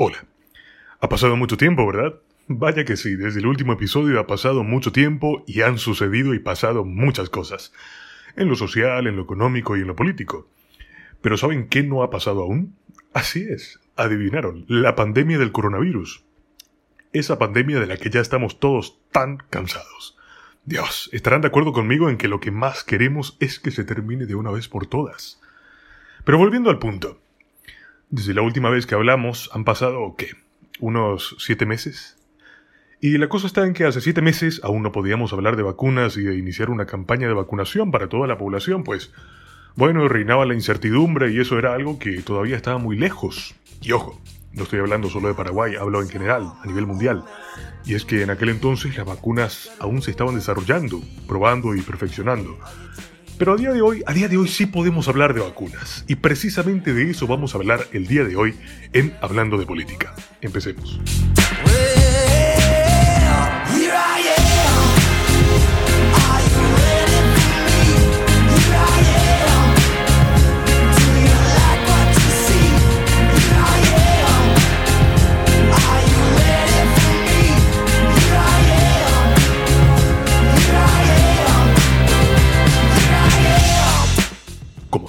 Hola. Ha pasado mucho tiempo, ¿verdad? Vaya que sí, desde el último episodio ha pasado mucho tiempo y han sucedido y pasado muchas cosas. En lo social, en lo económico y en lo político. Pero ¿saben qué no ha pasado aún? Así es, adivinaron, la pandemia del coronavirus. Esa pandemia de la que ya estamos todos tan cansados. Dios, estarán de acuerdo conmigo en que lo que más queremos es que se termine de una vez por todas. Pero volviendo al punto. Desde la última vez que hablamos han pasado, ¿qué? ¿Unos siete meses? Y la cosa está en que hace siete meses aún no podíamos hablar de vacunas y de iniciar una campaña de vacunación para toda la población, pues, bueno, reinaba la incertidumbre y eso era algo que todavía estaba muy lejos. Y ojo, no estoy hablando solo de Paraguay, hablo en general, a nivel mundial. Y es que en aquel entonces las vacunas aún se estaban desarrollando, probando y perfeccionando. Pero a día de hoy, a día de hoy sí podemos hablar de vacunas. Y precisamente de eso vamos a hablar el día de hoy en Hablando de Política. Empecemos.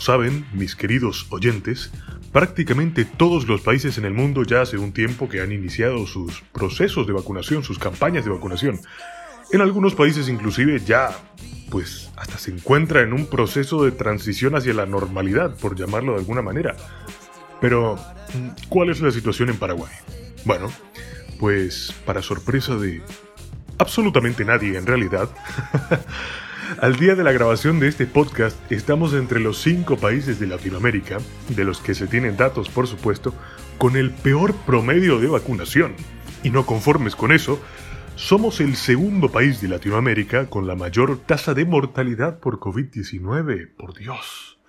Saben, mis queridos oyentes, prácticamente todos los países en el mundo ya hace un tiempo que han iniciado sus procesos de vacunación, sus campañas de vacunación. En algunos países inclusive ya, pues, hasta se encuentra en un proceso de transición hacia la normalidad, por llamarlo de alguna manera. Pero, ¿cuál es la situación en Paraguay? Bueno, pues, para sorpresa de absolutamente nadie en realidad, Al día de la grabación de este podcast, estamos entre los cinco países de Latinoamérica, de los que se tienen datos por supuesto, con el peor promedio de vacunación. Y no conformes con eso, somos el segundo país de Latinoamérica con la mayor tasa de mortalidad por COVID-19, por Dios.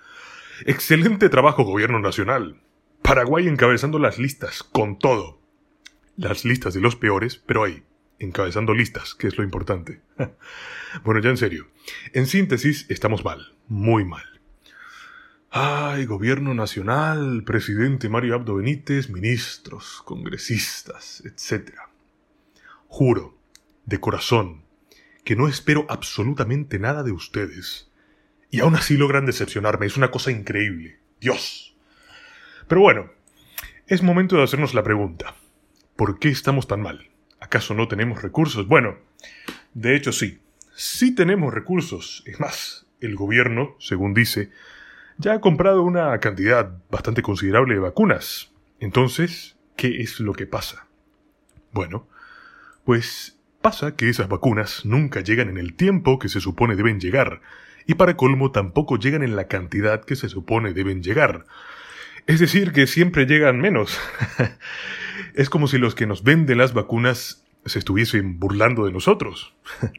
Excelente trabajo, Gobierno Nacional. Paraguay encabezando las listas, con todo. Las listas de los peores, pero ahí, encabezando listas, que es lo importante. bueno, ya en serio. En síntesis, estamos mal, muy mal. Ay, gobierno nacional, presidente Mario Abdo Benítez, ministros, congresistas, etc. Juro, de corazón, que no espero absolutamente nada de ustedes. Y aún así logran decepcionarme, es una cosa increíble. Dios. Pero bueno, es momento de hacernos la pregunta. ¿Por qué estamos tan mal? ¿Acaso no tenemos recursos? Bueno, de hecho sí, sí tenemos recursos. Es más, el gobierno, según dice, ya ha comprado una cantidad bastante considerable de vacunas. Entonces, ¿qué es lo que pasa? Bueno, pues pasa que esas vacunas nunca llegan en el tiempo que se supone deben llegar, y para colmo tampoco llegan en la cantidad que se supone deben llegar. Es decir, que siempre llegan menos. es como si los que nos venden las vacunas se estuviesen burlando de nosotros.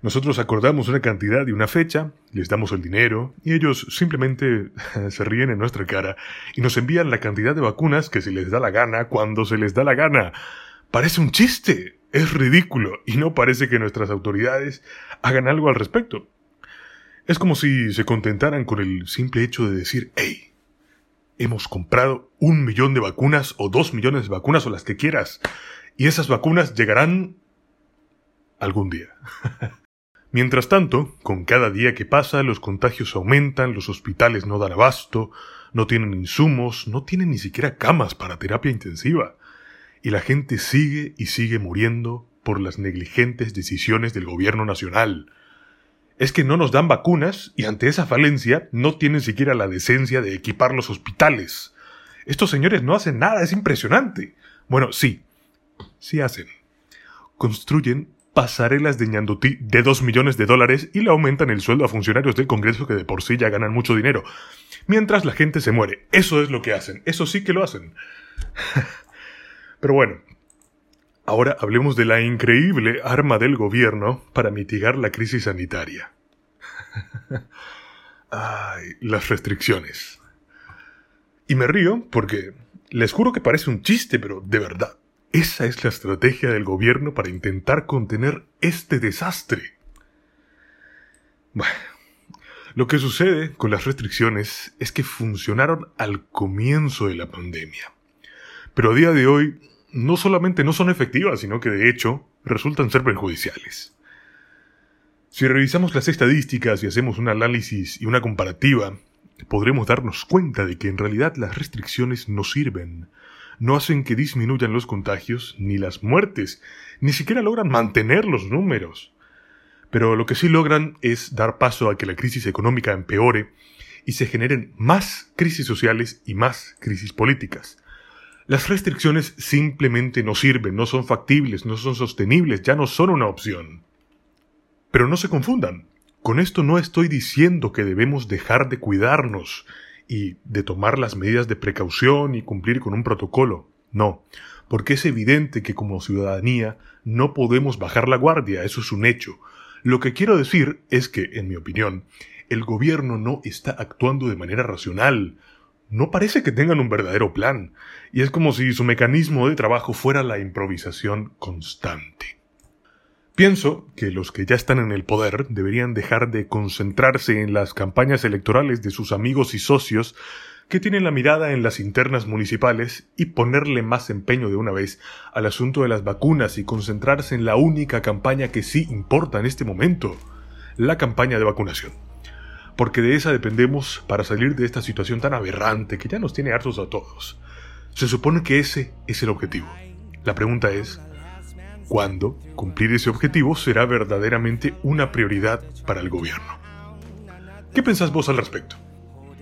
Nosotros acordamos una cantidad y una fecha, les damos el dinero y ellos simplemente se ríen en nuestra cara y nos envían la cantidad de vacunas que se les da la gana cuando se les da la gana. Parece un chiste, es ridículo y no parece que nuestras autoridades hagan algo al respecto. Es como si se contentaran con el simple hecho de decir, hey, hemos comprado un millón de vacunas o dos millones de vacunas o las que quieras y esas vacunas llegarán algún día. Mientras tanto, con cada día que pasa, los contagios aumentan, los hospitales no dan abasto, no tienen insumos, no tienen ni siquiera camas para terapia intensiva, y la gente sigue y sigue muriendo por las negligentes decisiones del gobierno nacional. Es que no nos dan vacunas y ante esa falencia no tienen siquiera la decencia de equipar los hospitales. Estos señores no hacen nada, es impresionante. Bueno, sí, sí hacen. Construyen pasarelas de ñandutí de 2 millones de dólares y le aumentan el sueldo a funcionarios del Congreso que de por sí ya ganan mucho dinero. Mientras la gente se muere. Eso es lo que hacen. Eso sí que lo hacen. Pero bueno, ahora hablemos de la increíble arma del gobierno para mitigar la crisis sanitaria. Ay, las restricciones. Y me río porque les juro que parece un chiste, pero de verdad. Esa es la estrategia del gobierno para intentar contener este desastre. Bueno, lo que sucede con las restricciones es que funcionaron al comienzo de la pandemia. pero a día de hoy no solamente no son efectivas, sino que de hecho resultan ser perjudiciales. Si revisamos las estadísticas y hacemos un análisis y una comparativa, podremos darnos cuenta de que en realidad las restricciones no sirven, no hacen que disminuyan los contagios ni las muertes, ni siquiera logran mantener los números. Pero lo que sí logran es dar paso a que la crisis económica empeore y se generen más crisis sociales y más crisis políticas. Las restricciones simplemente no sirven, no son factibles, no son sostenibles, ya no son una opción. Pero no se confundan, con esto no estoy diciendo que debemos dejar de cuidarnos y de tomar las medidas de precaución y cumplir con un protocolo. No, porque es evidente que como ciudadanía no podemos bajar la guardia, eso es un hecho. Lo que quiero decir es que, en mi opinión, el gobierno no está actuando de manera racional, no parece que tengan un verdadero plan, y es como si su mecanismo de trabajo fuera la improvisación constante. Pienso que los que ya están en el poder deberían dejar de concentrarse en las campañas electorales de sus amigos y socios que tienen la mirada en las internas municipales y ponerle más empeño de una vez al asunto de las vacunas y concentrarse en la única campaña que sí importa en este momento, la campaña de vacunación porque de esa dependemos para salir de esta situación tan aberrante que ya nos tiene hartos a todos. Se supone que ese es el objetivo. La pregunta es, ¿cuándo cumplir ese objetivo será verdaderamente una prioridad para el gobierno? ¿Qué pensás vos al respecto?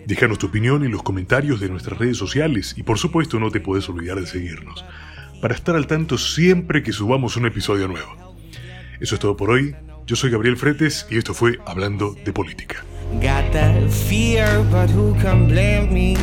Déjanos tu opinión en los comentarios de nuestras redes sociales y por supuesto no te puedes olvidar de seguirnos para estar al tanto siempre que subamos un episodio nuevo. Eso es todo por hoy. Yo soy Gabriel Fretes y esto fue Hablando de Política. Got that fear, but who can blame me?